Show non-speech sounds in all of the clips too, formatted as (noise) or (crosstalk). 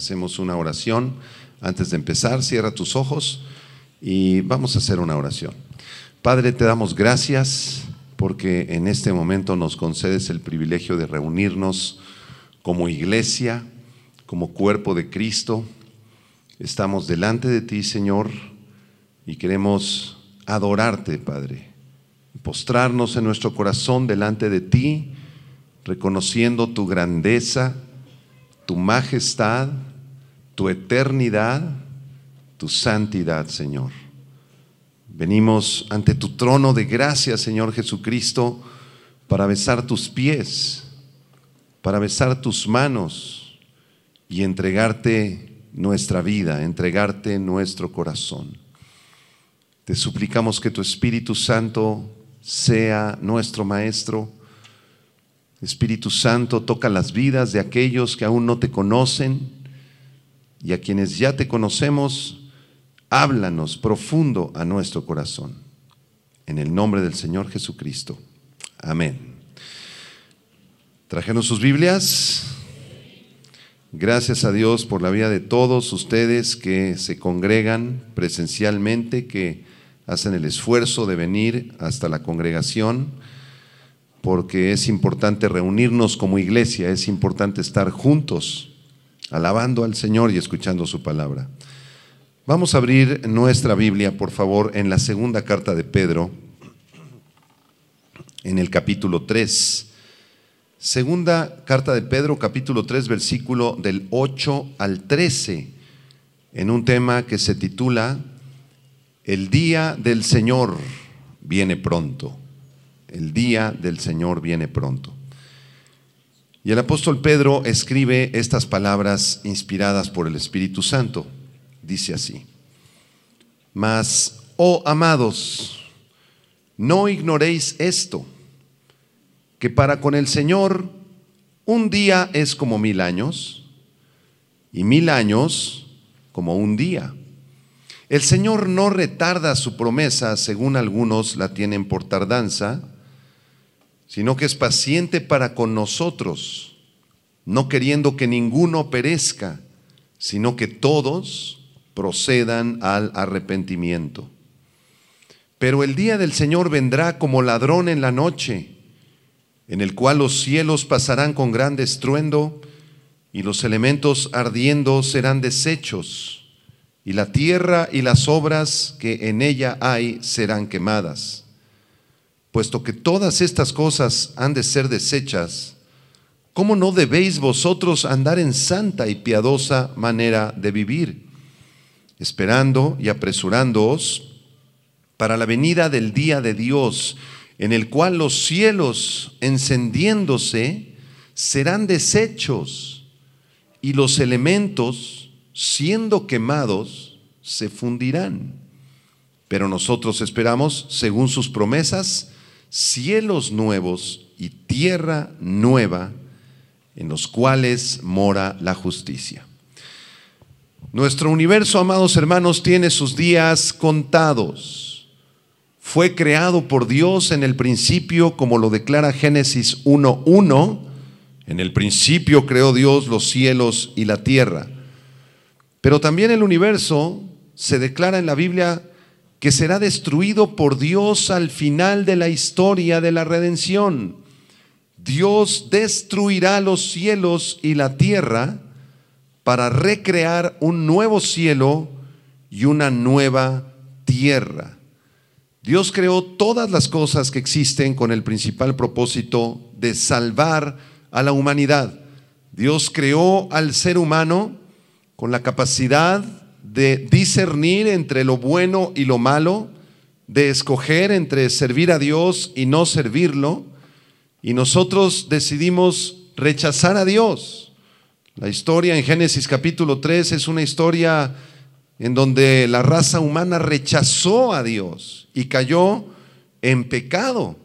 hacemos una oración. Antes de empezar, cierra tus ojos y vamos a hacer una oración. Padre, te damos gracias porque en este momento nos concedes el privilegio de reunirnos como iglesia, como cuerpo de Cristo. Estamos delante de ti, Señor, y queremos adorarte, Padre. Postrarnos en nuestro corazón delante de ti, reconociendo tu grandeza, tu majestad, tu eternidad, tu santidad, Señor. Venimos ante tu trono de gracia, Señor Jesucristo, para besar tus pies, para besar tus manos y entregarte nuestra vida, entregarte nuestro corazón. Te suplicamos que tu Espíritu Santo sea nuestro Maestro. Espíritu Santo, toca las vidas de aquellos que aún no te conocen y a quienes ya te conocemos, háblanos profundo a nuestro corazón. En el nombre del Señor Jesucristo. Amén. ¿Trajeron sus Biblias? Gracias a Dios por la vida de todos ustedes que se congregan presencialmente, que hacen el esfuerzo de venir hasta la congregación, porque es importante reunirnos como iglesia, es importante estar juntos, alabando al Señor y escuchando su palabra. Vamos a abrir nuestra Biblia, por favor, en la segunda carta de Pedro, en el capítulo 3. Segunda carta de Pedro, capítulo 3, versículo del 8 al 13, en un tema que se titula El día del Señor viene pronto. El día del Señor viene pronto. Y el apóstol Pedro escribe estas palabras inspiradas por el Espíritu Santo. Dice así, mas, oh amados, no ignoréis esto que para con el Señor un día es como mil años y mil años como un día. El Señor no retarda su promesa, según algunos la tienen por tardanza, sino que es paciente para con nosotros, no queriendo que ninguno perezca, sino que todos procedan al arrepentimiento. Pero el día del Señor vendrá como ladrón en la noche en el cual los cielos pasarán con gran estruendo y los elementos ardiendo serán deshechos, y la tierra y las obras que en ella hay serán quemadas. Puesto que todas estas cosas han de ser deshechas, ¿cómo no debéis vosotros andar en santa y piadosa manera de vivir, esperando y apresurándoos para la venida del día de Dios? en el cual los cielos encendiéndose serán deshechos y los elementos siendo quemados se fundirán. Pero nosotros esperamos, según sus promesas, cielos nuevos y tierra nueva en los cuales mora la justicia. Nuestro universo, amados hermanos, tiene sus días contados fue creado por Dios en el principio, como lo declara Génesis 1.1. En el principio creó Dios los cielos y la tierra. Pero también el universo se declara en la Biblia que será destruido por Dios al final de la historia de la redención. Dios destruirá los cielos y la tierra para recrear un nuevo cielo y una nueva tierra. Dios creó todas las cosas que existen con el principal propósito de salvar a la humanidad. Dios creó al ser humano con la capacidad de discernir entre lo bueno y lo malo, de escoger entre servir a Dios y no servirlo, y nosotros decidimos rechazar a Dios. La historia en Génesis capítulo 3 es una historia en donde la raza humana rechazó a Dios y cayó en pecado.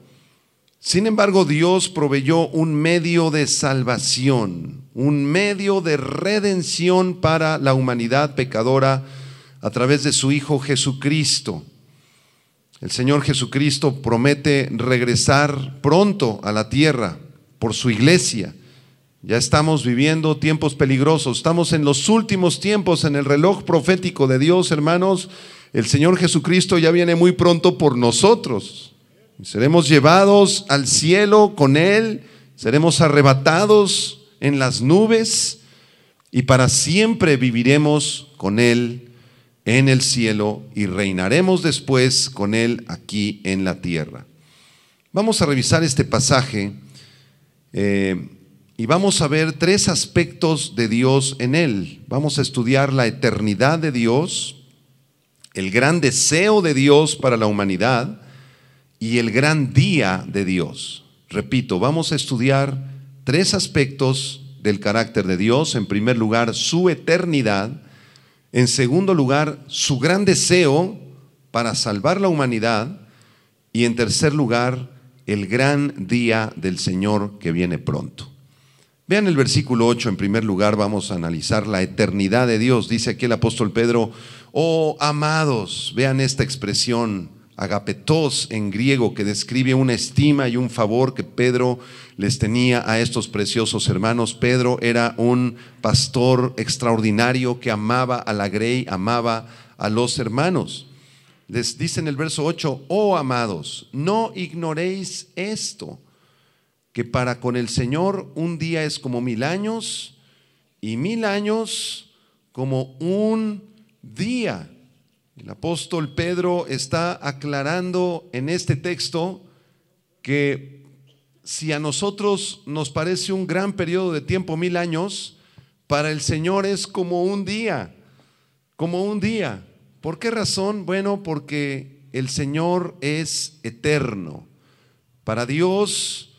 Sin embargo, Dios proveyó un medio de salvación, un medio de redención para la humanidad pecadora a través de su Hijo Jesucristo. El Señor Jesucristo promete regresar pronto a la tierra por su iglesia Ya estamos viviendo tiempos peligrosos, estamos en los últimos tiempos en el reloj profético de Dios, hermanos. El Señor Jesucristo ya viene muy pronto por nosotros. Seremos llevados al cielo con Él, seremos arrebatados en las nubes y para siempre viviremos con Él en el cielo y reinaremos después con Él aquí en la tierra. Vamos a revisar este pasaje eh, y vamos a ver tres aspectos de Dios en Él. Vamos a estudiar la eternidad de Dios, el gran deseo de Dios para la humanidad y el gran día de Dios. Repito, vamos a estudiar tres aspectos del carácter de Dios. En primer lugar, su eternidad. En segundo lugar, su gran deseo para salvar la humanidad. Y en tercer lugar, el gran día del Señor que viene pronto. Vean el versículo 8, en primer lugar vamos a analizar la eternidad de Dios. Dice aquí el apóstol Pedro, oh amados, vean esta expresión, agapetos en griego, que describe una estima y un favor que Pedro les tenía a estos preciosos hermanos. Pedro era un pastor extraordinario que amaba a la grey, amaba a los hermanos. Les dice en el verso 8, oh amados, no ignoréis esto, que para con el Señor un día es como mil años y mil años como un día. El apóstol Pedro está aclarando en este texto que si a nosotros nos parece un gran periodo de tiempo, mil años, para el Señor es como un día, como un día. ¿Por qué razón? Bueno, porque el Señor es eterno. Para Dios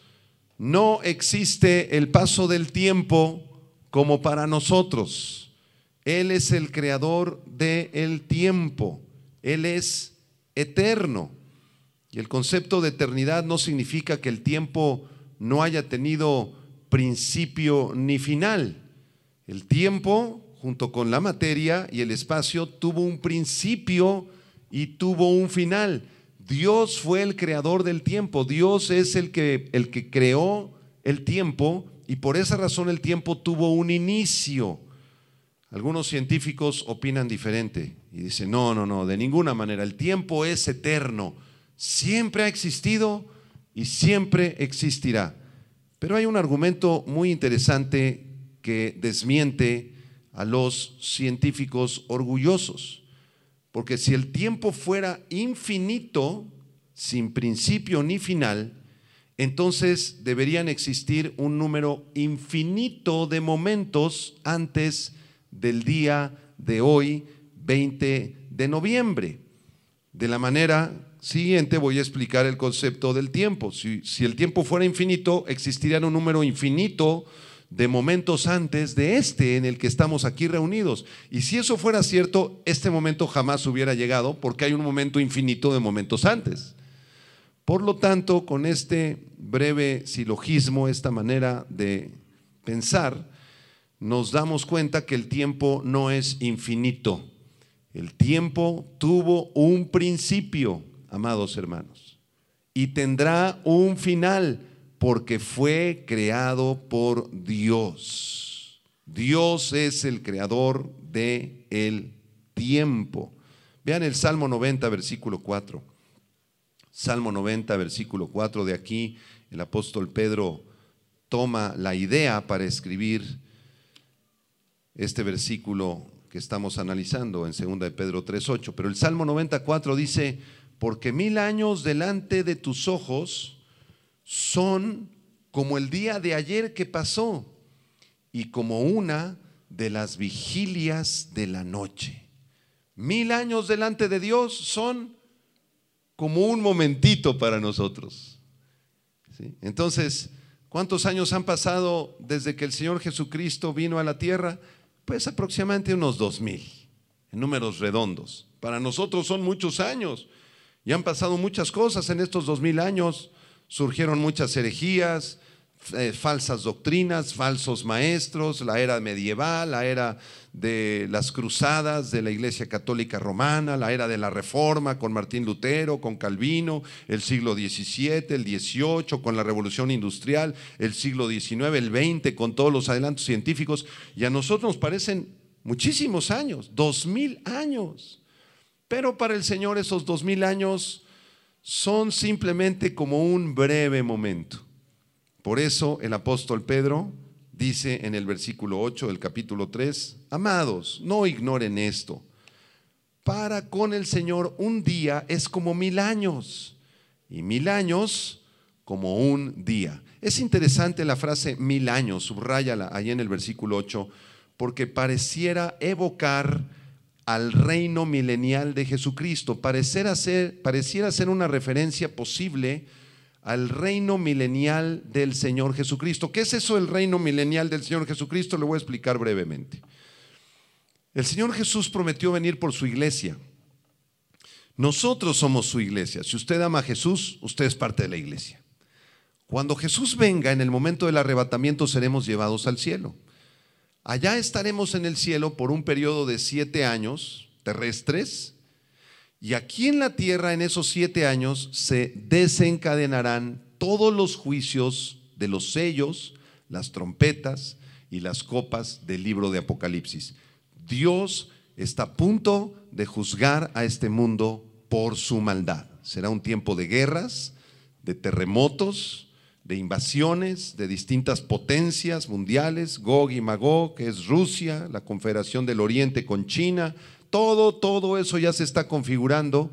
no existe el paso del tiempo como para nosotros. Él es el creador del tiempo. Él es eterno. Y el concepto de eternidad no significa que el tiempo no haya tenido principio ni final. El tiempo, junto con la materia y el espacio, tuvo un principio y tuvo un final. Dios fue el creador del tiempo. Dios es el que, el que creó el tiempo y por esa razón el tiempo tuvo un inicio. Algunos científicos opinan diferente y dicen, no, no, no, de ninguna manera, el tiempo es eterno, siempre ha existido y siempre existirá. Pero hay un argumento muy interesante que desmiente a los científicos orgullosos, porque si el tiempo fuera infinito, sin principio ni final, entonces deberían existir un número infinito de momentos antes del día de hoy, 20 de noviembre. De la manera siguiente voy a explicar el concepto del tiempo. Si, el tiempo fuera infinito, existiría un número infinito de momentos antes de este en el que estamos aquí reunidos. Y si eso fuera cierto, este momento jamás hubiera llegado porque hay un momento infinito de momentos antes. Por lo tanto, con este breve silogismo, esta manera de pensar, nos damos cuenta que el tiempo no es infinito. El tiempo tuvo un principio, amados hermanos, y tendrá un final porque fue creado por Dios. Dios es el creador de el tiempo. Vean el Salmo 90, versículo 4. Salmo 90, versículo 4 de aquí, el apóstol Pedro toma la idea para escribir este versículo que estamos analizando en 2 de Pedro 3.8. Pero el Salmo 94 dice, porque mil años delante de tus ojos son como el día de ayer que pasó y como una de las vigilias de la noche. Mil años delante de Dios son como un momentito para nosotros. Entonces, ¿cuántos años han pasado desde que el Señor Jesucristo vino a la tierra? Pues aproximadamente unos dos mil, en números redondos. Para nosotros son muchos años y han pasado muchas cosas en estos dos mil años. Surgieron muchas herejías, eh, falsas doctrinas, falsos maestros, la era medieval, la era de las cruzadas de la Iglesia Católica Romana, la era de la Reforma con Martín Lutero, con Calvino, el siglo XVII, el XVIII, con la Revolución Industrial, el siglo XIX, el XX, con todos los adelantos científicos. Y a nosotros nos parecen muchísimos años, dos mil años. Pero para el Señor esos dos mil años son simplemente como un breve momento. Por eso el apóstol Pedro dice en el versículo 8 del capítulo 3, amados, no ignoren esto. Para con el Señor un día es como mil años y mil años como un día. Es interesante la frase mil años, subrayala ahí en el versículo 8, porque pareciera evocar al reino milenial de Jesucristo, pareciera ser, pareciera ser una referencia posible al reino milenial del Señor Jesucristo. ¿Qué es eso el reino milenial del Señor Jesucristo? Le voy a explicar brevemente. El Señor Jesús prometió venir por su iglesia. Nosotros somos su iglesia. Si usted ama a Jesús, usted es parte de la iglesia. Cuando Jesús venga, en el momento del arrebatamiento, seremos llevados al cielo. Allá estaremos en el cielo por un periodo de siete años terrestres y aquí en la tierra, en esos siete años, se desencadenarán todos los juicios de los sellos, las trompetas y las copas del libro de Apocalipsis. Dios está a punto de juzgar a este mundo por su maldad. Será un tiempo de guerras, de terremotos, de invasiones de distintas potencias mundiales, Gog y Magog, que es Rusia, la Confederación del Oriente con China, todo, todo eso ya se está configurando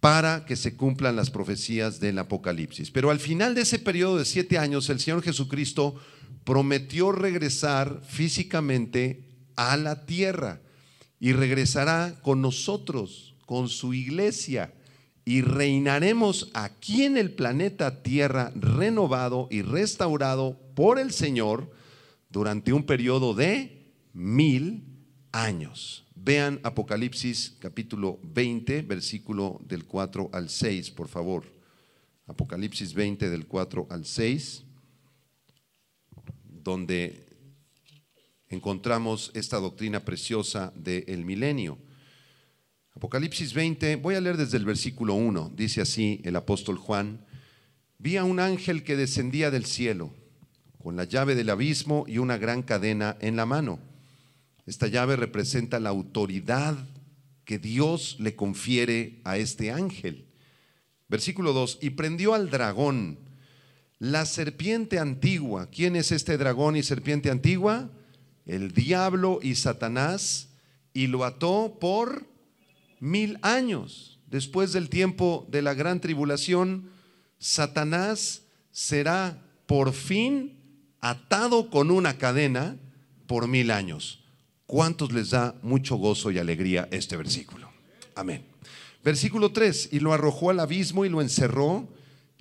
para que se cumplan las profecías del Apocalipsis. Pero al final de ese periodo de siete años, el Señor Jesucristo prometió regresar físicamente a la tierra y regresará con nosotros, con su iglesia, y reinaremos aquí en el planeta Tierra renovado y restaurado por el Señor durante un periodo de mil años. Vean Apocalipsis capítulo 20, versículo del 4 al 6, por favor. Apocalipsis 20 del 4 al 6, donde encontramos esta doctrina preciosa del milenio. Apocalipsis 20, voy a leer desde el versículo 1, dice así el apóstol Juan, vi a un ángel que descendía del cielo con la llave del abismo y una gran cadena en la mano esta llave representa la autoridad que Dios le confiere a este ángel. Versículo 2, y prendió al dragón, la serpiente antigua. ¿Quién es este dragón y serpiente antigua? El diablo y Satanás, y lo ató por mil años. Después del tiempo de la gran tribulación, Satanás será por fin atado con una cadena por mil años. ¿Cuántos les da mucho gozo y alegría este versículo? Amén. Versículo 3, y lo arrojó al abismo y lo encerró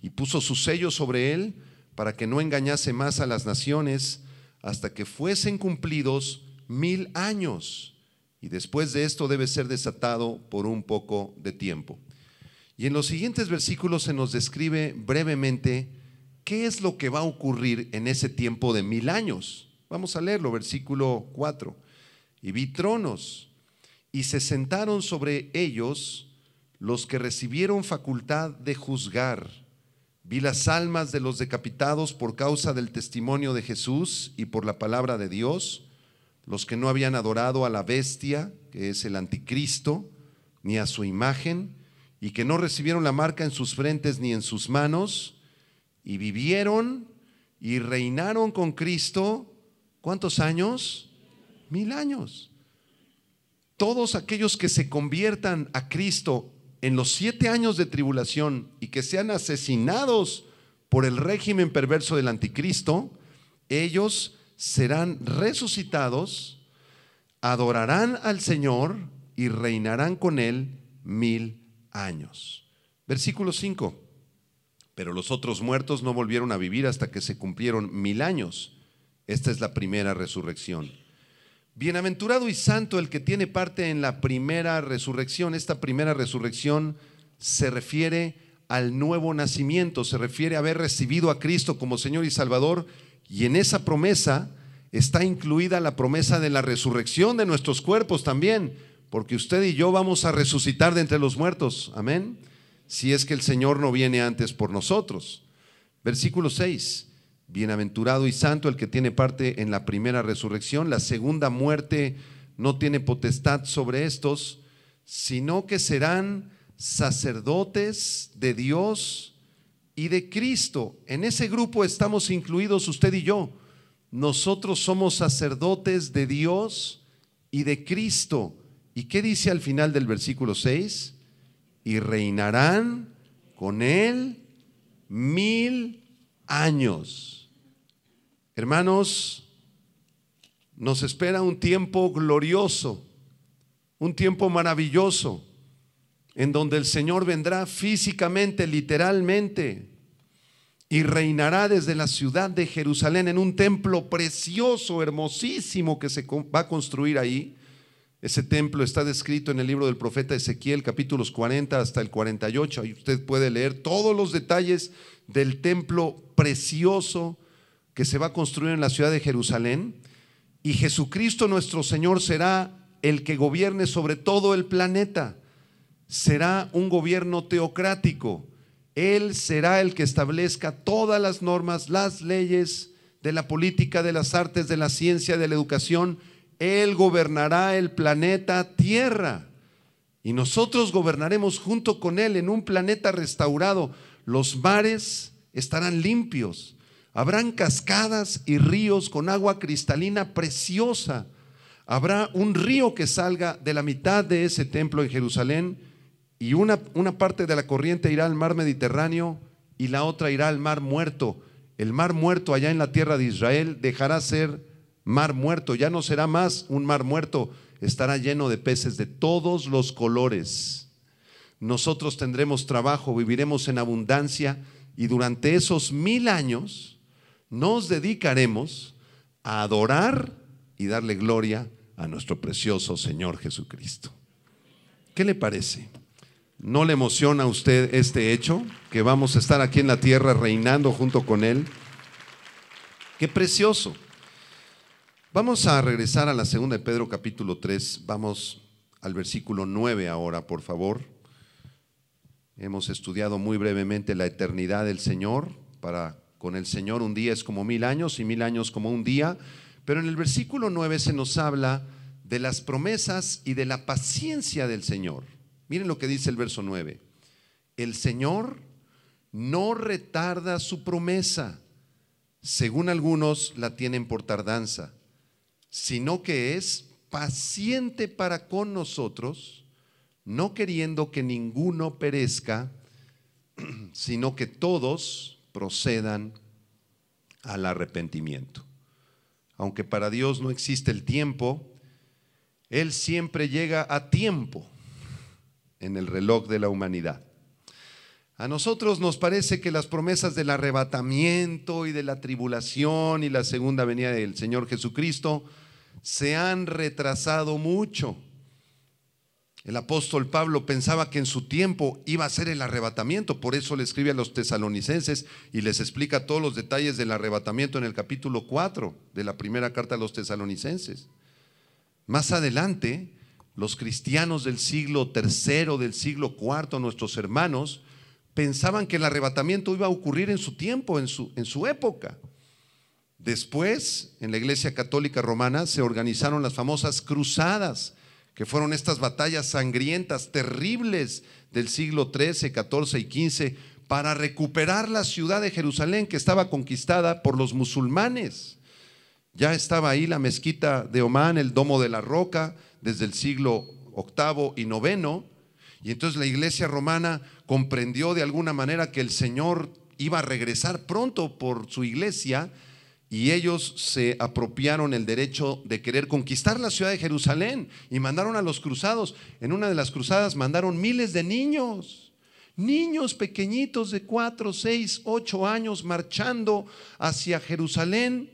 y puso su sello sobre él para que no engañase más a las naciones hasta que fuesen cumplidos mil años. Y después de esto debe ser desatado por un poco de tiempo. Y en los siguientes versículos se nos describe brevemente qué es lo que va a ocurrir en ese tiempo de mil años. Vamos a leerlo, versículo 4 y vi tronos, y se sentaron sobre ellos los que recibieron facultad de juzgar. Vi las almas de los decapitados por causa del testimonio de Jesús y por la palabra de Dios, los que no habían adorado a la bestia, que es el anticristo, ni a su imagen, y que no recibieron la marca en sus frentes ni en sus manos, y vivieron y reinaron con Cristo, ¿cuántos años? Mil años. Todos aquellos que se conviertan a Cristo en los siete años de tribulación y que sean asesinados por el régimen perverso del anticristo, ellos serán resucitados, adorarán al Señor y reinarán con él mil años. Versículo 5. Pero los otros muertos no volvieron a vivir hasta que se cumplieron mil años. Esta es la primera resurrección. Bienaventurado y santo el que tiene parte en la primera resurrección. Esta primera resurrección se refiere al nuevo nacimiento, se refiere a haber recibido a Cristo como Señor y Salvador y en esa promesa está incluida la promesa de la resurrección de nuestros cuerpos también, porque usted y yo vamos a resucitar de entre los muertos, amén, si es que el Señor no viene antes por nosotros. Versículo 6, bienaventurado y santo el que tiene parte en la primera resurrección, la segunda muerte no tiene potestad sobre estos, sino que serán sacerdotes de Dios y de Cristo. En ese grupo estamos incluidos usted y yo. Nosotros somos sacerdotes de Dios y de Cristo. ¿Y qué dice al final del versículo 6? Y reinarán con Él mil años. Hermanos, nos espera un tiempo glorioso, un tiempo maravilloso en donde el Señor vendrá físicamente, literalmente, y reinará desde la ciudad de Jerusalén en un templo precioso, hermosísimo que se va a construir ahí. Ese templo está descrito en el libro del profeta Ezequiel, capítulos 40 hasta el 48. Ahí usted puede leer todos los detalles del templo precioso que se va a construir en la ciudad de Jerusalén. Y Jesucristo nuestro Señor será el que gobierne sobre todo el planeta será un gobierno teocrático. Él será el que establezca todas las normas, las leyes de la política, de las artes, de la ciencia, de la educación. Él gobernará el planeta Tierra. Y nosotros gobernaremos junto con Él en un planeta restaurado. Los mares estarán limpios. Habrán cascadas y ríos con agua cristalina preciosa. Habrá un río que salga de la mitad de ese templo en Jerusalén y una, una parte de la corriente irá al mar Mediterráneo y la otra irá al mar muerto. El mar muerto allá en la tierra de Israel dejará ser mar muerto, ya no será más un mar muerto, estará lleno de peces de todos los colores. Nosotros tendremos trabajo, viviremos en abundancia y durante esos mil años nos dedicaremos a adorar y darle gloria a nuestro precioso Señor Jesucristo. ¿Qué le parece? ¿No le emociona a usted este hecho? Que vamos a estar aquí en la tierra reinando junto con Él. Qué precioso. Vamos a regresar a la segunda de Pedro capítulo 3. Vamos al versículo 9 ahora, por favor. Hemos estudiado muy brevemente la eternidad del Señor. Para con el Señor un día es como mil años y mil años como un día. Pero en el versículo 9 se nos habla de las promesas y de la paciencia del Señor. Miren lo que dice el verso 9. El Señor no retarda su promesa, según algunos la tienen por tardanza, sino que es paciente para con nosotros, no queriendo que ninguno perezca, (clears throat) sino que todos procedan al arrepentimiento. Aunque para Dios no existe el tiempo, Él siempre llega a tiempo en el reloj de la humanidad. A nosotros nos parece que las promesas del arrebatamiento y de la tribulación y la segunda venida del Señor Jesucristo se han retrasado mucho. El apóstol Pablo pensaba que en su tiempo iba a ser el arrebatamiento, por eso le escribe a los tesalonicenses y les explica todos los detalles del arrebatamiento en el capítulo 4 de la primera carta a los tesalonicenses. Más adelante, los cristianos del siglo tercero, del siglo cuarto, nuestros hermanos, pensaban que el arrebatamiento iba a ocurrir en su tiempo, en su, en su época. Después, en la Iglesia Católica Romana, se organizaron las famosas cruzadas, que fueron estas batallas sangrientas, terribles del siglo XIII, XIV y XV, para recuperar la ciudad de Jerusalén que estaba conquistada por los musulmanes. Ya estaba ahí la mezquita de Omán, el Domo de la Roca, desde el siglo VIII y IX, y entonces la iglesia romana comprendió de alguna manera que el Señor iba a regresar pronto por su iglesia y ellos se apropiaron el derecho de querer conquistar la ciudad de Jerusalén y mandaron a los cruzados. En una de las cruzadas mandaron miles de niños, niños pequeñitos de cuatro, seis, ocho años marchando hacia Jerusalén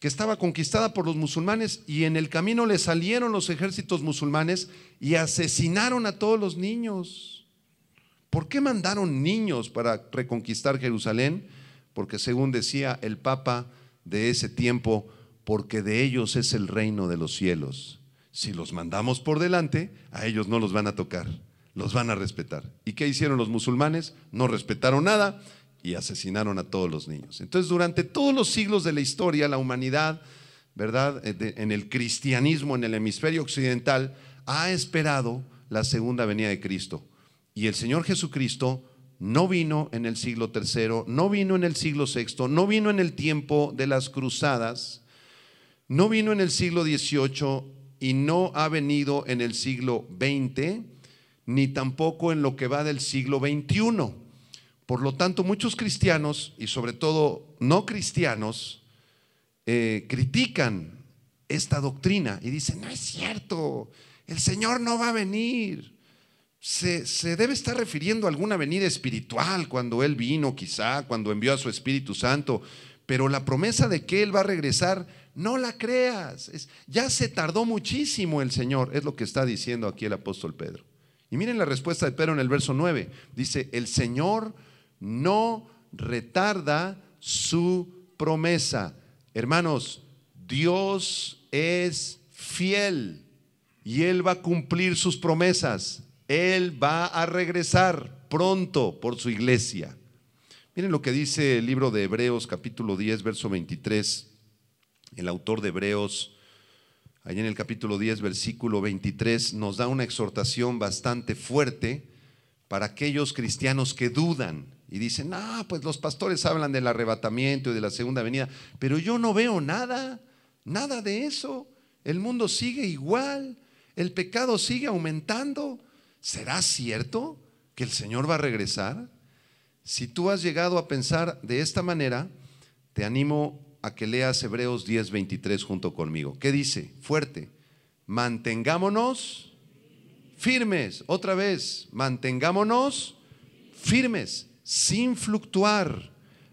que estaba conquistada por los musulmanes y en el camino le salieron los ejércitos musulmanes y asesinaron a todos los niños. ¿Por qué mandaron niños para reconquistar Jerusalén? Porque según decía el Papa de ese tiempo, porque de ellos es el reino de los cielos. Si los mandamos por delante, a ellos no los van a tocar, los van a respetar. ¿Y qué hicieron los musulmanes? No respetaron nada y asesinaron a todos los niños. Entonces, durante todos los siglos de la historia, la humanidad, ¿verdad? Eh, en el cristianismo, en el hemisferio occidental, ha esperado la segunda venida de Cristo. Y el Señor Jesucristo no vino en el siglo tercero, no vino en el siglo sexto, no vino en el tiempo de las cruzadas, no vino en el siglo XVIII y no ha venido en el siglo XX, ni tampoco en lo que va del siglo XXI. Por lo tanto, muchos cristianos, y sobre todo no cristianos, eh, critican esta doctrina y dicen, no es cierto, el Señor no va a venir. Se, se, debe estar refiriendo a alguna venida espiritual cuando Él vino, quizá, cuando envió a su Espíritu Santo, pero la promesa de que Él va a regresar, no la creas. ya se tardó muchísimo el Señor, es lo que está diciendo aquí el apóstol Pedro. Y miren la respuesta de Pedro en el verso 9. Dice, el Señor no retarda su promesa. Hermanos, Dios es fiel y Él va a cumplir sus promesas. Él va a regresar pronto por su iglesia. Miren lo que dice el libro de Hebreos capítulo 10, verso 23. El autor de Hebreos, allá en el capítulo 10, versículo 23, nos da una exhortación bastante fuerte para aquellos cristianos que dudan y dicen, no, pues los pastores hablan del arrebatamiento y de la segunda venida, pero yo no veo nada, nada de eso. El mundo sigue igual, el pecado sigue aumentando. ¿Será cierto que el Señor va a regresar? Si tú has llegado a pensar de esta manera, te animo a que leas Hebreos 10:23 junto conmigo. ¿Qué dice? Fuerte. Mantengámonos firmes. Otra vez, mantengámonos firmes, sin fluctuar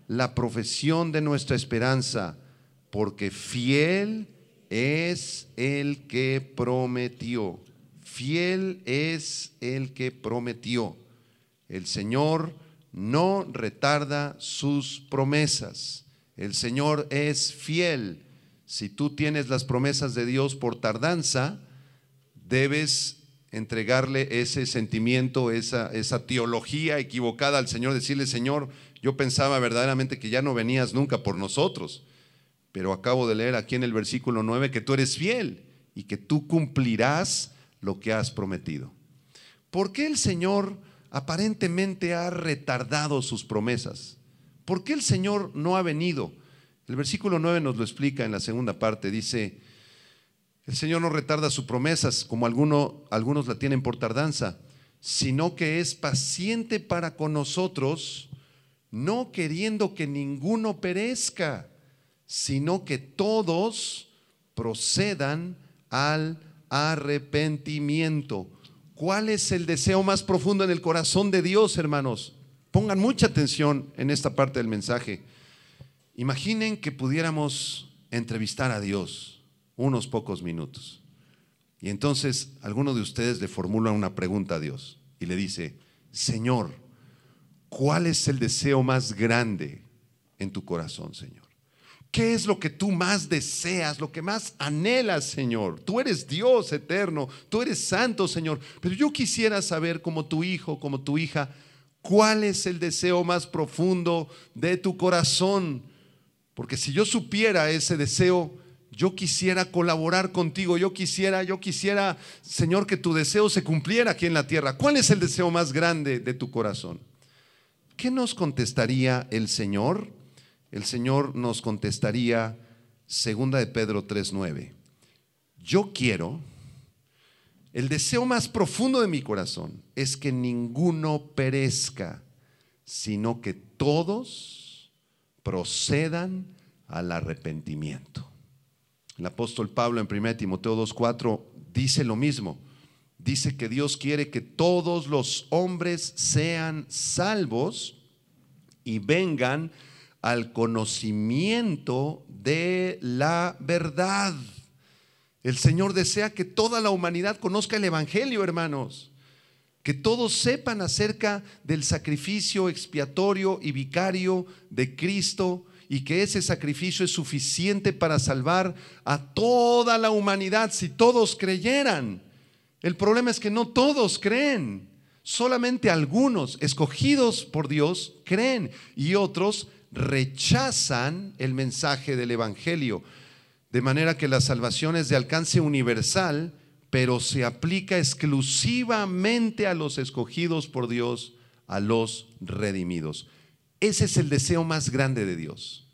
la profesión de nuestra esperanza, porque fiel es el que prometió. Fiel es el que prometió. El Señor no retarda sus promesas. El Señor es fiel. Si tú tienes las promesas de Dios por tardanza, debes entregarle ese sentimiento, esa, esa teología equivocada al Señor, decirle, Señor, yo pensaba verdaderamente que ya no venías nunca por nosotros, pero acabo de leer aquí en el versículo 9 que tú eres fiel y que tú cumplirás lo que has prometido. ¿Por qué el Señor aparentemente ha retardado sus promesas. ¿Por qué el Señor no ha venido? El versículo 9 nos lo explica en la segunda parte. Dice, el Señor no retarda sus promesas como algunos la tienen por tardanza, sino que es paciente para con nosotros, no queriendo que ninguno perezca, sino que todos procedan al arrepentimiento. ¿Cuál es el deseo más profundo en el corazón de Dios, hermanos? Pongan mucha atención en esta parte del mensaje. Imaginen que pudiéramos entrevistar a Dios unos pocos minutos. Y entonces alguno de ustedes le formula una pregunta a Dios y le dice, Señor, ¿cuál es el deseo más grande en tu corazón, Señor? ¿Qué es lo que tú más deseas, lo que más anhelas, Señor? Tú eres Dios eterno, tú eres santo, Señor. Pero yo quisiera saber, como tu hijo, como tu hija, cuál es el deseo más profundo de tu corazón. Porque si yo supiera ese deseo, yo quisiera colaborar contigo, yo quisiera, yo quisiera, Señor, que tu deseo se cumpliera aquí en la tierra. ¿Cuál es el deseo más grande de tu corazón? ¿Qué nos contestaría el Señor? El Señor nos contestaría, segunda de Pedro 3:9, yo quiero, el deseo más profundo de mi corazón es que ninguno perezca, sino que todos procedan al arrepentimiento. El apóstol Pablo en 1 Timoteo 2:4 dice lo mismo. Dice que Dios quiere que todos los hombres sean salvos y vengan al conocimiento de la verdad. El Señor desea que toda la humanidad conozca el Evangelio, hermanos. que todos sepan acerca del sacrificio expiatorio y vicario de Cristo y que ese sacrificio es suficiente para salvar a toda la humanidad si todos creyeran. El problema es que no todos creen, solamente algunos escogidos por Dios creen y otros rechazan el mensaje del Evangelio. De manera que la salvación es de alcance universal, pero se aplica exclusivamente a los escogidos por Dios, a los redimidos. Ese es el deseo más grande de Dios.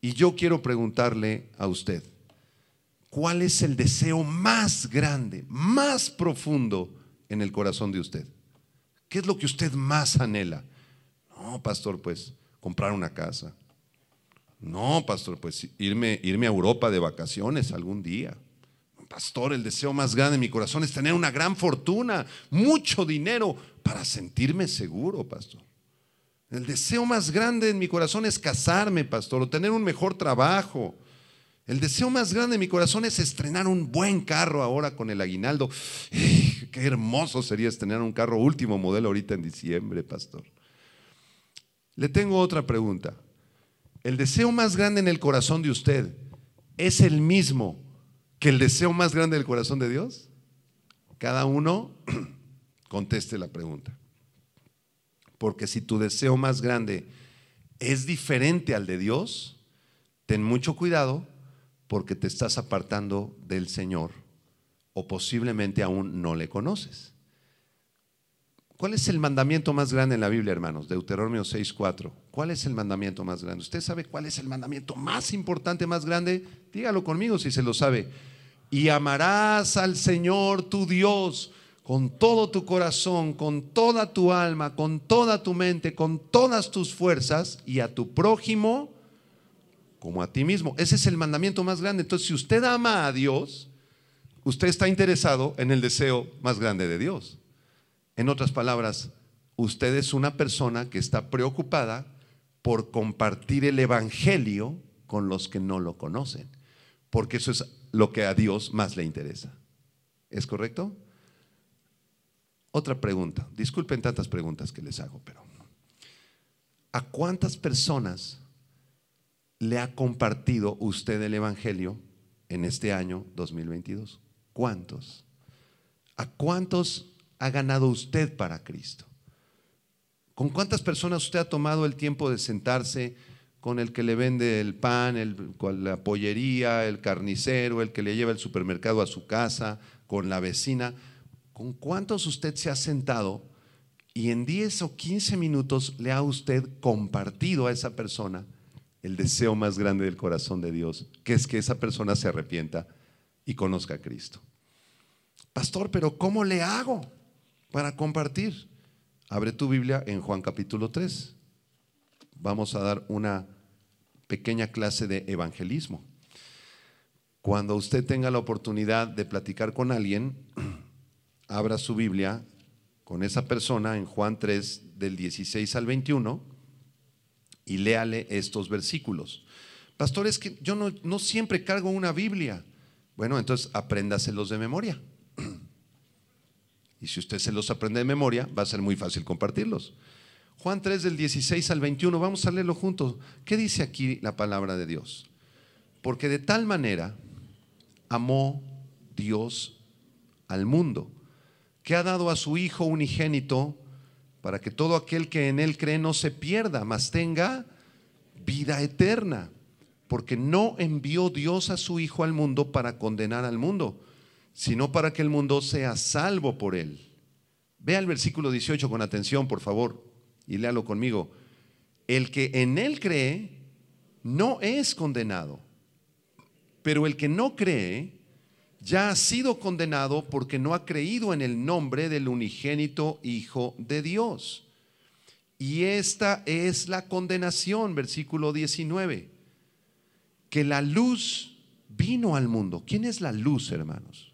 Y yo quiero preguntarle a usted, ¿cuál es el deseo más grande, más profundo en el corazón de usted? ¿Qué es lo que usted más anhela? No, pastor, pues comprar una casa. No, pastor, pues irme, irme a Europa de vacaciones algún día. Pastor, el deseo más grande de mi corazón es tener una gran fortuna, mucho dinero para sentirme seguro, pastor. El deseo más grande en mi corazón es casarme, pastor, o tener un mejor trabajo. El deseo más grande de mi corazón es estrenar un buen carro ahora con el aguinaldo. qué hermoso sería estrenar un carro último modelo ahorita en diciembre, pastor. Le tengo otra pregunta. ¿El deseo más grande en el corazón de usted es el mismo que el deseo más grande del corazón de Dios? Cada uno (clears throat) conteste la pregunta. Porque si tu deseo más grande es diferente al de Dios, ten mucho cuidado porque te estás apartando del Señor o posiblemente aún no le conoces. ¿Cuál es el mandamiento más grande en la Biblia, hermanos? Deuteronomio 6.4. ¿Cuál es el mandamiento más grande? ¿Usted sabe cuál es el mandamiento más importante, más grande? Dígalo conmigo si se lo sabe. Y amarás al Señor tu Dios con todo tu corazón, con toda tu alma, con toda tu mente, con todas tus fuerzas y a tu prójimo como a ti mismo. Ese es el mandamiento más grande. Entonces, si usted ama a Dios, usted está interesado en el deseo más grande de Dios. En otras palabras, usted es una persona que está preocupada por compartir el Evangelio con los que no lo conocen, porque eso es lo que a Dios más le interesa. ¿Es correcto? Otra pregunta, disculpen tantas preguntas que les hago, pero ¿a cuántas personas le ha compartido usted el Evangelio en este año 2022? ¿Cuántos? ¿A cuántos ha ganado usted para Cristo? ¿Con cuántas personas usted ha tomado el tiempo de sentarse con el que le vende el pan, el, con la pollería, el carnicero, el que le lleva el supermercado a su casa, con la vecina? ¿Con cuántos usted se ha sentado y en 10 o 15 minutos le ha usted compartido a esa persona el deseo más grande del corazón de Dios, que es que esa persona se arrepienta y conozca a Cristo? Pastor, pero ¿cómo le hago? Para compartir. Abre tu Biblia en Juan capítulo 3. Vamos a dar una pequeña clase de evangelismo. Cuando usted tenga la oportunidad de platicar con alguien, (clears throat) abra su Biblia con esa persona en Juan 3 del 16 al 21 y léale estos versículos. Pastor, es que yo no, no siempre cargo una Biblia. Bueno, entonces apréndaselos de memoria. Y si usted se los aprende de memoria, va a ser muy fácil compartirlos. Juan 3 del 16 al 21, vamos a leerlo juntos. ¿Qué dice aquí la palabra de Dios? Porque de tal manera amó Dios al mundo, que ha dado a su Hijo unigénito para que todo aquel que en Él cree no se pierda, mas tenga vida eterna. Porque no envió Dios a su Hijo al mundo para condenar al mundo, sino para que el mundo sea salvo por él. Vea el versículo 18 con atención, por favor, y léalo conmigo. El que en él cree no es condenado, pero el que no cree ya ha sido condenado porque no ha creído en el nombre del unigénito Hijo de Dios. Y esta es la condenación, versículo 19, que la luz vino al mundo. ¿Quién es la luz, hermanos?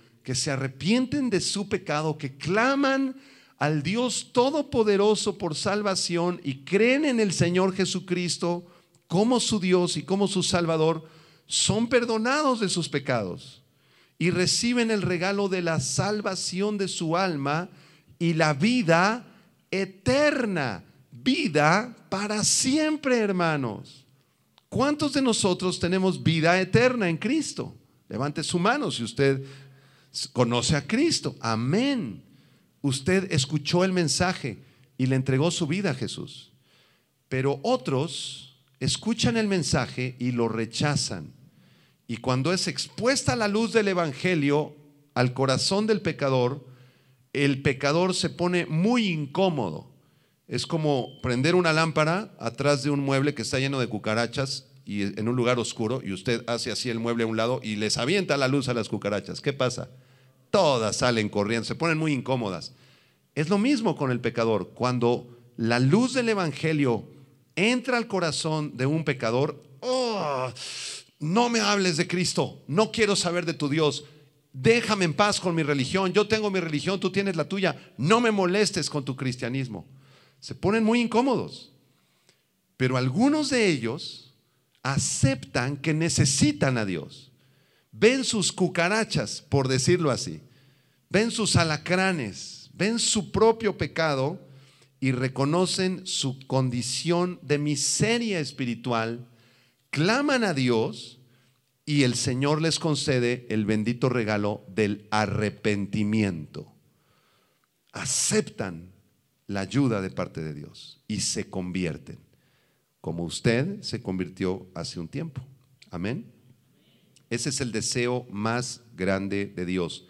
que se arrepienten de su pecado, que claman al Dios Todopoderoso por salvación y creen en el Señor Jesucristo como su Dios y como su Salvador, son perdonados de sus pecados y reciben el regalo de la salvación de su alma y la vida eterna, vida para siempre, hermanos. ¿Cuántos de nosotros tenemos vida eterna en Cristo? Levante su mano si usted conoce a Cristo. Amén. Usted escuchó el mensaje y le entregó su vida a Jesús. Pero otros escuchan el mensaje y lo rechazan. Y cuando es expuesta la luz del Evangelio al corazón del pecador, el pecador se pone muy incómodo. Es como prender una lámpara atrás de un mueble que está lleno de cucarachas y en un lugar oscuro y usted hace así el mueble a un lado y les avienta la luz a las cucarachas. ¿Qué pasa? Todas salen corriendo, se ponen muy incómodas. Es lo mismo con el pecador. Cuando la luz del Evangelio entra al corazón de un pecador, oh, no me hables de Cristo, no quiero saber de tu Dios, déjame en paz con mi religión, yo tengo mi religión, tú tienes la tuya, no me molestes con tu cristianismo. Se ponen muy incómodos, pero algunos de ellos aceptan que necesitan a Dios. Ven sus cucarachas, por decirlo así, ven sus alacranes, ven su propio pecado y reconocen su condición de miseria espiritual claman a Dios y el Señor les concede el bendito regalo del arrepentimiento. Aceptan la ayuda de parte de Dios y se convierten, como usted se convirtió hace un tiempo. Amén. Ese es el deseo más grande de Dios,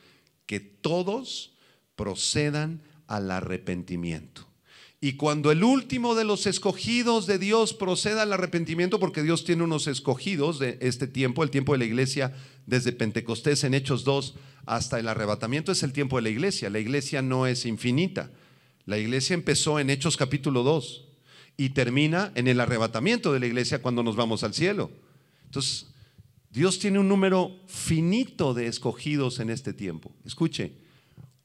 que todos procedan al arrepentimiento. Y cuando el último de los escogidos de Dios proceda al arrepentimiento, porque Dios tiene unos escogidos de este tiempo, el tiempo de la iglesia, desde Pentecostés en Hechos 2 hasta el arrebatamiento, es el tiempo de la iglesia. La iglesia no es infinita. La iglesia empezó en Hechos capítulo 2 y termina en el arrebatamiento de la iglesia cuando nos vamos al cielo. Entonces, Dios tiene un número finito de escogidos en este tiempo. Escuche,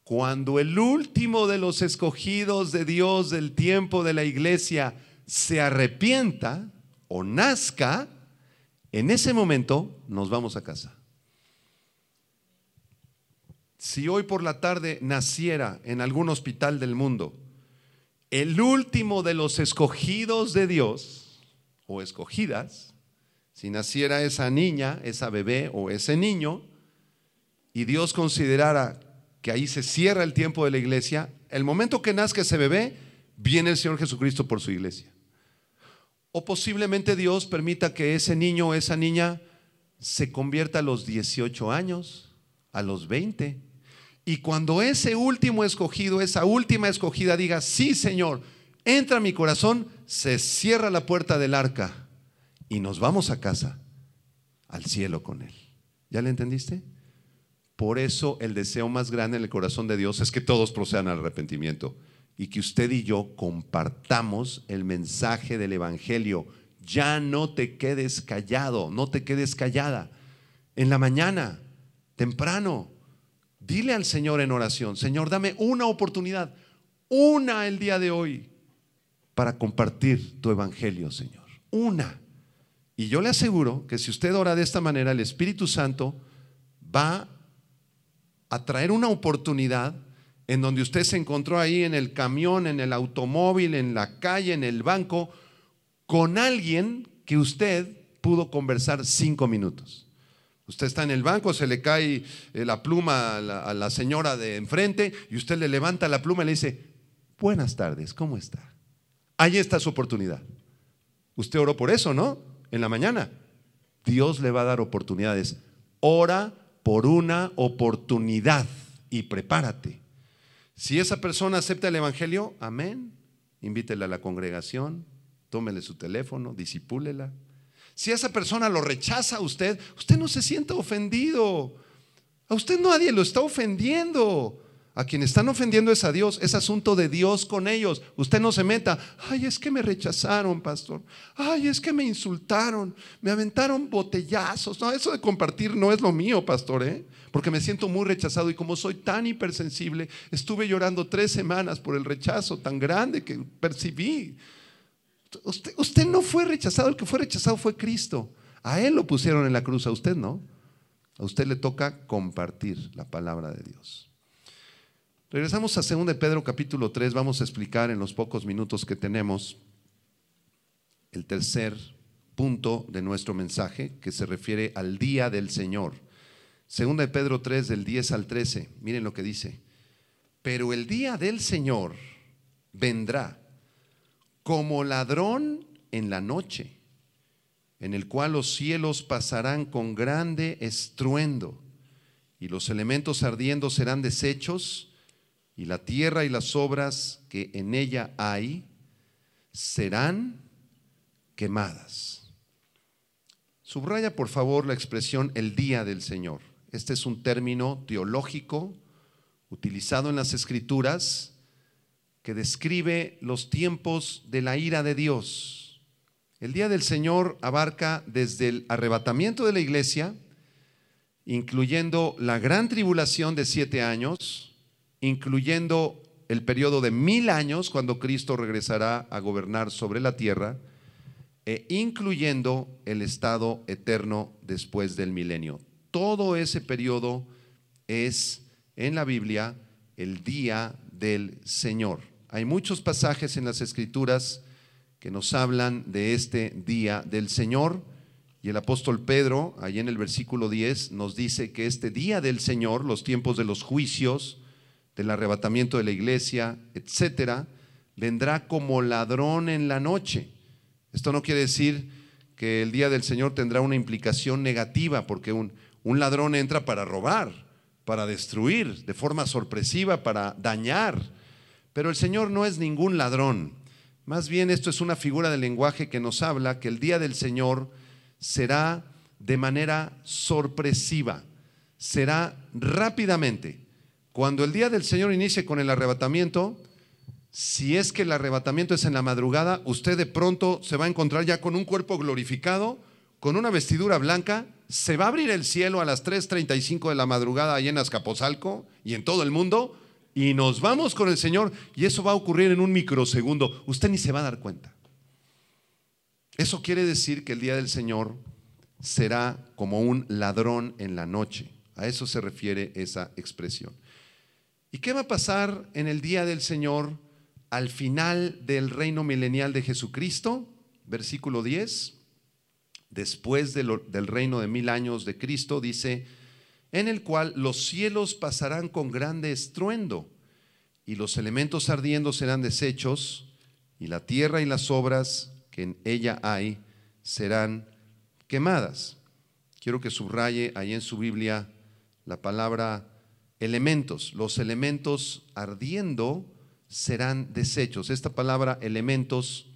cuando el último de los escogidos de Dios del tiempo de la iglesia se arrepienta o nazca, en ese momento nos vamos a casa. Si hoy por la tarde naciera en algún hospital del mundo el último de los escogidos de Dios o escogidas, si naciera esa niña, esa bebé o ese niño, y Dios considerara que ahí se cierra el tiempo de la iglesia, el momento que nazca ese bebé, viene el Señor Jesucristo por su iglesia. O posiblemente Dios permita que ese niño o esa niña se convierta a los 18 años, a los 20. Y cuando ese último escogido, esa última escogida diga, sí Señor, entra a mi corazón, se cierra la puerta del arca y nos vamos a casa, al cielo con Él. ¿Ya le entendiste? Por eso el deseo más grande en el corazón de Dios es que todos procedan al arrepentimiento y que usted y yo compartamos el mensaje del Evangelio. Ya no te quedes callado, no te quedes callada. En la mañana, temprano, dile al Señor en oración, Señor, dame una oportunidad, una el día de hoy, para compartir tu Evangelio, Señor. Una. Y yo le aseguro que si usted ora de esta manera, el Espíritu Santo va a traer una oportunidad en donde usted se encontró ahí en el camión, en el automóvil, en la calle, en el banco, con alguien que usted pudo conversar cinco minutos. Usted está en el banco, se le cae eh, la pluma a la, señora de enfrente y usted le levanta la pluma y le dice, buenas tardes, ¿cómo está? Ahí está su oportunidad. Usted oró por eso, ¿no? En la mañana. Dios le va a dar oportunidades. Ora por una oportunidad y prepárate. Si esa persona acepta el Evangelio, amén, invítela a la congregación, tómele su teléfono, disipúlela. Si esa persona lo rechaza a usted, usted no se sienta ofendido. A usted nadie lo está ofendiendo. A quien están ofendiendo es a Dios, es asunto de Dios con ellos. Usted no se meta, ay, es que me rechazaron, pastor. Ay, es que me insultaron, me aventaron botellazos. No, eso de compartir no es lo mío, pastor, ¿eh? Porque me siento muy rechazado y como soy tan hipersensible, estuve llorando tres semanas por el rechazo tan grande que percibí. Usted, no fue rechazado, el que fue rechazado fue Cristo. A Él lo pusieron en la cruz, a usted no. A usted le toca compartir la palabra de Dios. Regresamos a 2 de Pedro capítulo 3, vamos a explicar en los pocos minutos que tenemos el tercer punto de nuestro mensaje que se refiere al día del Señor. 2 de Pedro 3 del 10 al 13, miren lo que dice. Pero el día del Señor vendrá como ladrón en la noche, en el cual los cielos pasarán con grande estruendo y los elementos ardiendo serán deshechos y la tierra y las obras que en ella hay serán quemadas. Subraya por favor la expresión el día del Señor. Este es un término teológico utilizado en las escrituras que describe los tiempos de la ira de Dios. El día del Señor abarca desde el arrebatamiento de la iglesia, incluyendo la gran tribulación de siete años, incluyendo el periodo de mil años cuando Cristo regresará a gobernar sobre la tierra, e incluyendo el estado eterno después del milenio. Todo ese periodo es en la Biblia el día del Señor. Hay muchos pasajes en las Escrituras que nos hablan de este día del Señor. Y el apóstol Pedro, ahí en el versículo 10, nos dice que este día del Señor, los tiempos de los juicios, del arrebatamiento de la iglesia, etcétera, vendrá como ladrón en la noche. Esto no quiere decir que el día del Señor tendrá una implicación negativa, porque un, un ladrón entra para robar, para destruir, de forma sorpresiva, para dañar. Pero el Señor no es ningún ladrón. Más bien esto es una figura del lenguaje que nos habla que el día del Señor será de manera sorpresiva, será rápidamente. Cuando el día del Señor inicie con el arrebatamiento, si es que el arrebatamiento es en la madrugada, usted de pronto se va a encontrar ya con un cuerpo glorificado, con una vestidura blanca, se va a abrir el cielo a las 3.35 de la madrugada allá en Azcapotzalco y en todo el mundo, y nos vamos con el Señor, y eso va a ocurrir en un microsegundo. Usted ni se va a dar cuenta. Eso quiere decir que el día del Señor será como un ladrón en la noche. A eso se refiere esa expresión. ¿Y qué va a pasar en el día del Señor al final del reino milenial de Jesucristo? Versículo 10. Después del reino de mil años de Cristo, dice, en el cual los cielos pasarán con grande estruendo, y los elementos ardiendo serán deshechos, y la tierra y las obras que en ella hay serán quemadas. Quiero que subraye ahí en su Biblia la palabra elementos. Los elementos ardiendo serán desechos. Esta palabra elementos,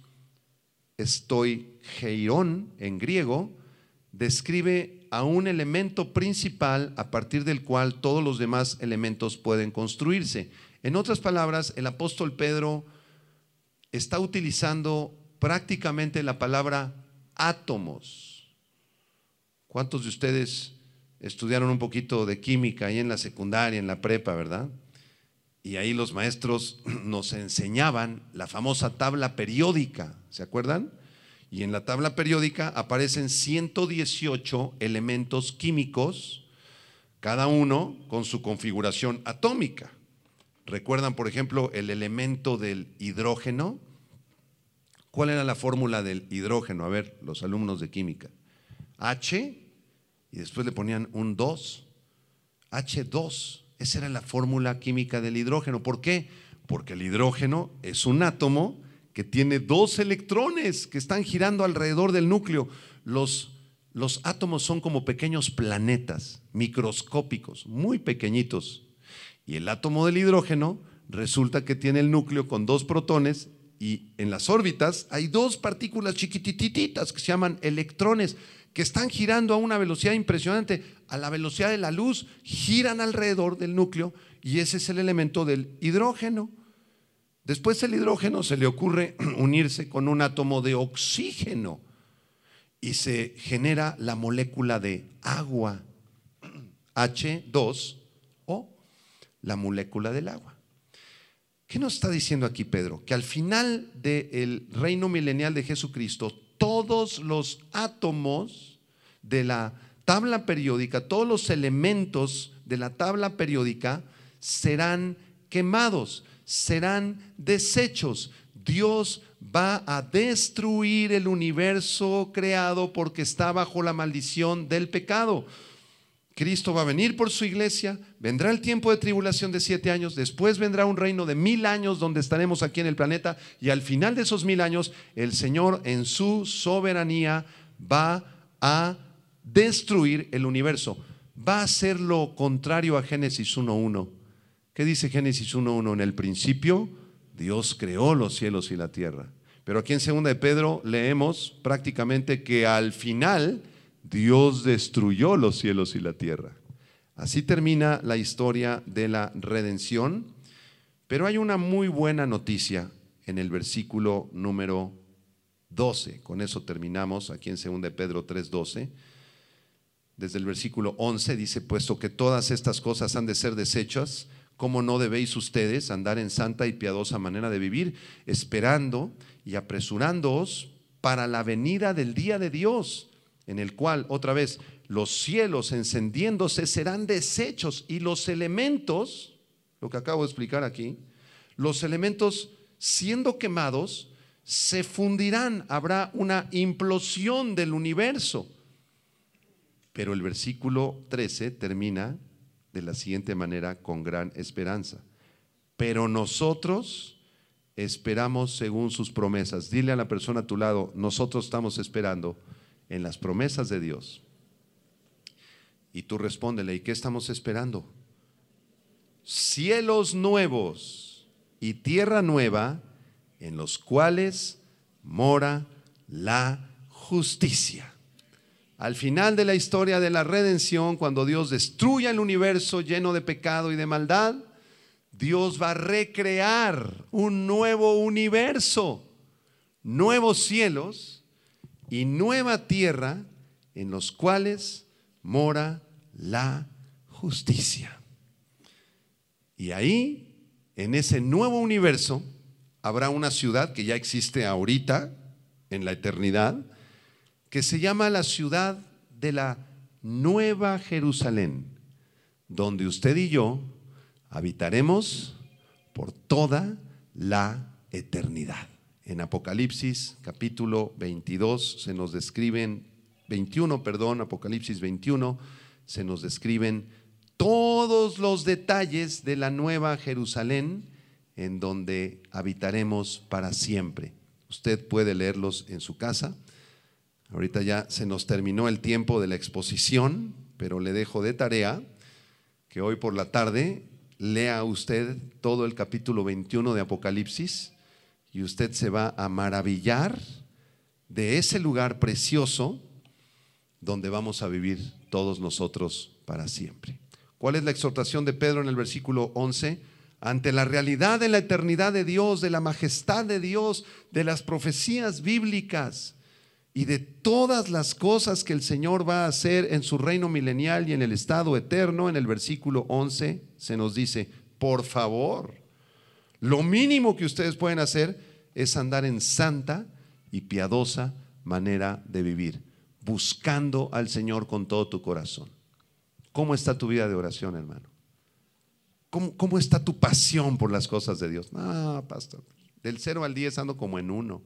estoy geirón en griego, describe a un elemento principal a partir del cual todos los demás elementos pueden construirse. En otras palabras, el apóstol Pedro está utilizando prácticamente la palabra átomos. ¿Cuántos de ustedes estudiaron un poquito de química ahí en la secundaria, en la prepa, ¿verdad? Y ahí los maestros (clears throat) nos enseñaban la famosa tabla periódica, ¿se acuerdan? Y en la tabla periódica aparecen 118 elementos químicos, cada uno con su configuración atómica. ¿Recuerdan, por ejemplo, el elemento del hidrógeno? ¿Cuál era la fórmula del hidrógeno? A ver, los alumnos de química. H y después le ponían un 2, H2. Esa era la fórmula química del hidrógeno. ¿Por qué? Porque el hidrógeno es un átomo que tiene dos electrones que están girando alrededor del núcleo. Los, los átomos son como pequeños planetas microscópicos, muy pequeñitos. Y el átomo del hidrógeno resulta que tiene el núcleo con dos protones Y en las órbitas hay dos partículas chiquitititas que se llaman electrones, que están girando a una velocidad impresionante, a la velocidad de la luz, giran alrededor del núcleo y ese es el elemento del hidrógeno. Después el hidrógeno se le ocurre (clears throat) unirse con un átomo de oxígeno y se genera la molécula de agua, (clears throat) H2O, la molécula del agua. ¿Qué nos está diciendo aquí Pedro? Que al final del reino milenial de Jesucristo, todos los átomos de la tabla periódica, todos los elementos de la tabla periódica serán quemados, serán desechos. Dios va a destruir el universo creado porque está bajo la maldición del pecado. Cristo va a venir por su iglesia, vendrá el tiempo de tribulación de siete años, después vendrá un reino de mil años donde estaremos aquí en el planeta y al final de esos mil años el Señor en su soberanía va a destruir el universo. Va a hacer lo contrario a Génesis 1.1. ¿Qué dice Génesis 1.1? En el principio Dios creó los cielos y la tierra. Pero aquí en segunda de Pedro leemos prácticamente que al final Dios destruyó los cielos y la tierra. Así termina la historia de la redención, pero hay una muy buena noticia en el versículo número 12. Con eso terminamos aquí en 2 de Pedro 3:12. Desde el versículo 11 dice, puesto que todas estas cosas han de ser desechas, ¿cómo no debéis ustedes andar en santa y piadosa manera de vivir, esperando y apresurándoos para la venida del día de Dios? en el cual otra vez los cielos encendiéndose serán deshechos y los elementos, lo que acabo de explicar aquí, los elementos siendo quemados se fundirán, habrá una implosión del universo. Pero el versículo 13 termina de la siguiente manera con gran esperanza. Pero nosotros esperamos según sus promesas. Dile a la persona a tu lado, nosotros estamos esperando en las promesas de Dios. Y tú respóndele, ¿y qué estamos esperando? Cielos nuevos y tierra nueva en los cuales mora la justicia. Al final de la historia de la redención, cuando Dios destruya el universo lleno de pecado y de maldad, Dios va a recrear un nuevo universo, nuevos cielos y nueva tierra en los cuales mora la justicia. Y ahí, en ese nuevo universo, habrá una ciudad que ya existe ahorita, en la eternidad, que se llama la ciudad de la Nueva Jerusalén, donde usted y yo habitaremos por toda la eternidad. En Apocalipsis capítulo 22 se nos describen, 21, perdón, Apocalipsis 21, se nos describen todos los detalles de la nueva Jerusalén en donde habitaremos para siempre. Usted puede leerlos en su casa. Ahorita ya se nos terminó el tiempo de la exposición, pero le dejo de tarea que hoy por la tarde lea usted todo el capítulo 21 de Apocalipsis y usted se va a maravillar de ese lugar precioso donde vamos a vivir todos nosotros para siempre. ¿Cuál es la exhortación de Pedro en el versículo 11? Ante la realidad de la eternidad de Dios, de la majestad de Dios, de las profecías bíblicas y de todas las cosas que el Señor va a hacer en su reino milenial y en el estado eterno, en el versículo 11 se nos dice, por favor, lo mínimo que ustedes pueden hacer es andar en santa y piadosa manera de vivir, buscando al Señor con todo tu corazón. ¿Cómo está tu vida de oración, hermano? ¿Cómo, está tu pasión por las cosas de Dios? No, pastor, del 0 al 10 ando como en uno.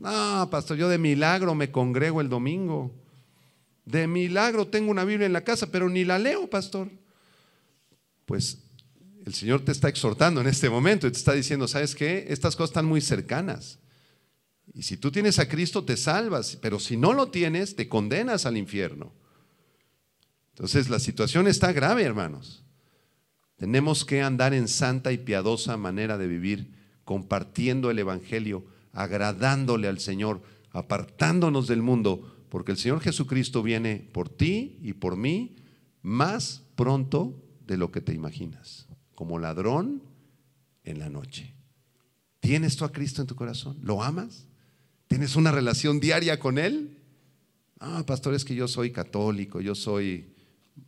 No, pastor, yo de milagro me congrego el domingo. De milagro tengo una Biblia en la casa, pero ni la leo, pastor. Pues el Señor te está exhortando en este momento y te está diciendo, ¿sabes qué? Estas cosas están muy cercanas. Y si tú tienes a Cristo, te salvas, pero si no lo tienes, te condenas al infierno. Entonces la situación está grave, hermanos. Tenemos que andar en santa y piadosa manera de vivir compartiendo el Evangelio, agradándole al Señor, apartándonos del mundo, porque el Señor Jesucristo viene por ti y por mí más pronto de lo que te imaginas, como ladrón en la noche. ¿Tienes tú a Cristo en tu corazón? ¿Lo amas? ¿Tienes una relación diaria con Él? Ah, pastor, es que yo soy católico, yo soy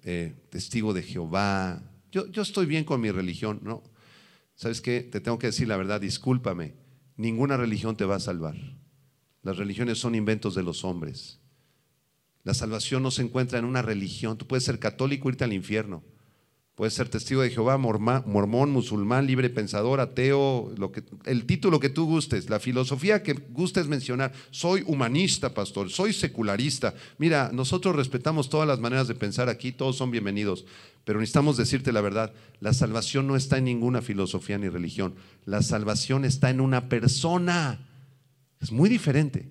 eh, testigo de Jehová, yo, yo estoy bien con mi religión. No, ¿sabes qué? Te tengo que decir la verdad, discúlpame, ninguna religión te va a salvar. Las religiones son inventos de los hombres. La salvación no se encuentra en una religión. Tú puedes ser católico e irte al infierno. Puedes ser testigo de Jehová, mormón, musulmán, libre pensador, ateo, el título que tú gustes, la filosofía que gustes mencionar. Soy humanista, pastor, soy secularista. Mira, nosotros respetamos todas las maneras de pensar aquí, todos son bienvenidos, pero necesitamos decirte la verdad, la salvación no está en ninguna filosofía ni religión, la salvación está en una persona. Es muy diferente.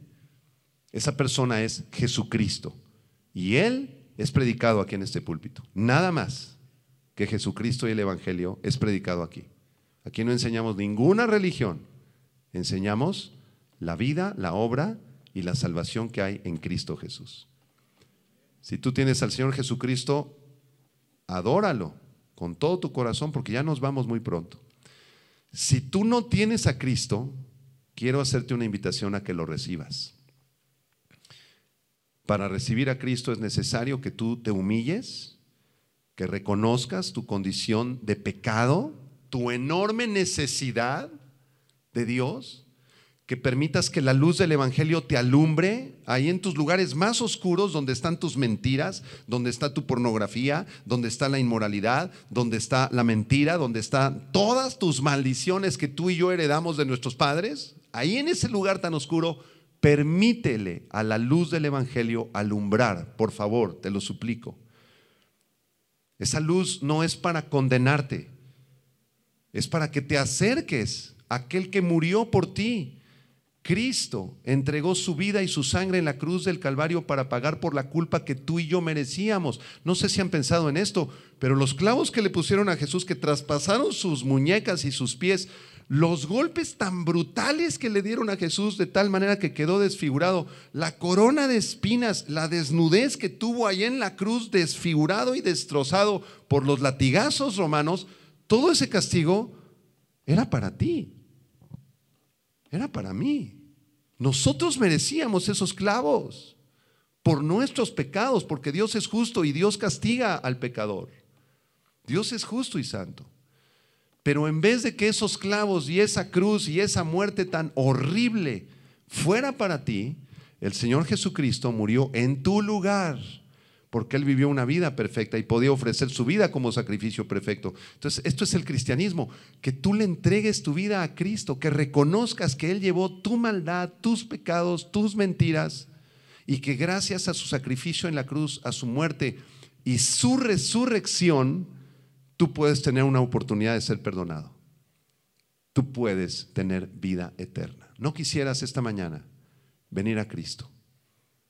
Esa persona es Jesucristo y Él es predicado aquí en este púlpito, nada más que Jesucristo y el Evangelio es predicado aquí. Aquí no enseñamos ninguna religión, enseñamos la vida, la obra y la salvación que hay en Cristo Jesús. Si tú tienes al Señor Jesucristo, adóralo con todo tu corazón porque ya nos vamos muy pronto. Si tú no tienes a Cristo, quiero hacerte una invitación a que lo recibas. Para recibir a Cristo es necesario que tú te humilles, que reconozcas tu condición de pecado, tu enorme necesidad de Dios, que permitas que la luz del Evangelio te alumbre ahí en tus lugares más oscuros donde están tus mentiras, donde está tu pornografía, donde está la inmoralidad, donde está la mentira, donde están todas tus maldiciones que tú y yo heredamos de nuestros padres. Ahí en ese lugar tan oscuro, permítele a la luz del Evangelio alumbrar, por favor, te lo suplico. Esa luz no es para condenarte, es para que te acerques a aquel que murió por ti. Cristo entregó su vida y su sangre en la cruz del Calvario para pagar por la culpa que tú y yo merecíamos. No sé si han pensado en esto, pero los clavos que le pusieron a Jesús, que traspasaron sus muñecas y sus pies, los golpes tan brutales que le dieron a Jesús de tal manera que quedó desfigurado, la corona de espinas, la desnudez que tuvo ahí en la cruz desfigurado y destrozado por los latigazos romanos, todo ese castigo era para ti, era para mí. Nosotros merecíamos esos clavos por nuestros pecados, porque Dios es justo y Dios castiga al pecador. Dios es justo y santo. Pero en vez de que esos clavos y esa cruz y esa muerte tan horrible fuera para ti, el Señor Jesucristo murió en tu lugar, porque Él vivió una vida perfecta y podía ofrecer su vida como sacrificio perfecto. Entonces, esto es el cristianismo, que tú le entregues tu vida a Cristo, que reconozcas que Él llevó tu maldad, tus pecados, tus mentiras, y que gracias a su sacrificio en la cruz, a su muerte y su resurrección, tú puedes tener una oportunidad de ser perdonado. Tú puedes tener vida eterna. ¿No quisieras esta mañana venir a Cristo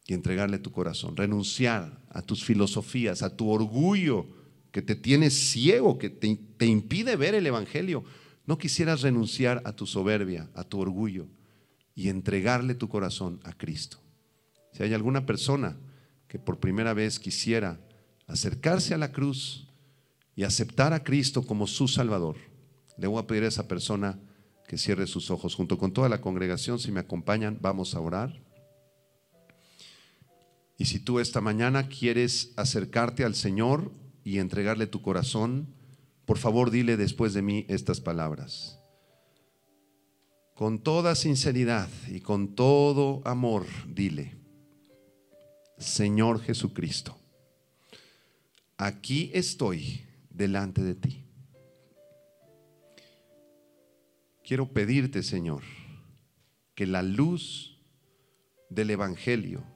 y entregarle tu corazón, renunciar a tus filosofías, a tu orgullo que te tiene ciego, que te, te impide ver el Evangelio? ¿No quisieras renunciar a tu soberbia, a tu orgullo y entregarle tu corazón a Cristo? Si hay alguna persona que por primera vez quisiera acercarse a la cruz, y aceptar a Cristo como su Salvador, le voy a pedir a esa persona que cierre sus ojos junto con toda la congregación. Si me acompañan, vamos a orar. Y si tú esta mañana quieres acercarte al Señor y entregarle tu corazón, por favor dile después de mí estas palabras. Con toda sinceridad y con todo amor, dile, Señor Jesucristo, aquí estoy delante de ti. Quiero pedirte, Señor, que la luz del Evangelio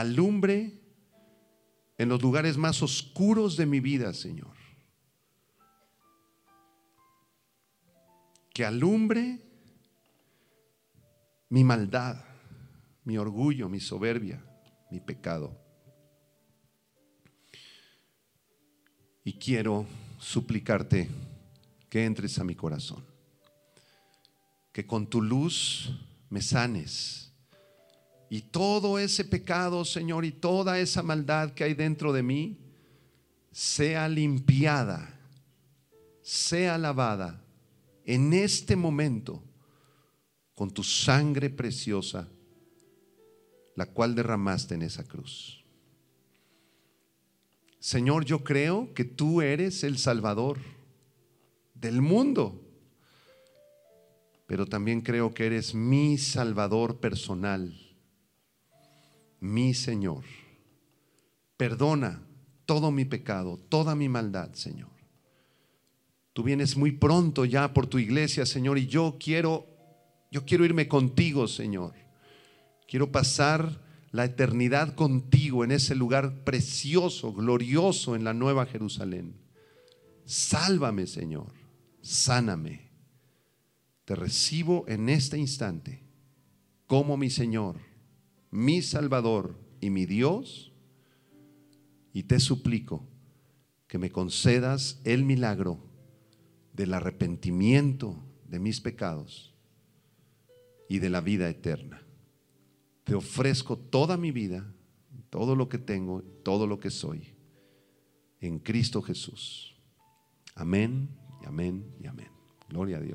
alumbre en los lugares más oscuros de mi vida, Señor. Que alumbre mi maldad, mi orgullo, mi soberbia, mi pecado. y quiero suplicarte que entres a mi corazón. que con tu luz me sanes. Y todo ese pecado, Señor, y toda esa maldad que hay dentro de mí, sea limpiada, sea lavada en este momento con tu sangre preciosa, la cual derramaste en esa cruz. Señor, yo creo que tú eres el Salvador del mundo, pero también creo que eres mi Salvador personal, mi Señor. Perdona todo mi pecado, toda mi maldad, Señor. Tú vienes muy pronto ya por tu iglesia, Señor, y yo quiero yo quiero irme contigo, Señor. Quiero pasar la eternidad contigo en ese lugar precioso, glorioso en la Nueva Jerusalén. Sálvame, Señor. Sáname. Te recibo en este instante como mi Señor, mi Salvador y mi Dios. Y te suplico que me concedas el milagro del arrepentimiento de mis pecados y de la vida eterna. Te ofrezco toda mi vida, todo lo que tengo, todo lo que soy, en Cristo Jesús. Amén, amén, y amén. Gloria a Dios.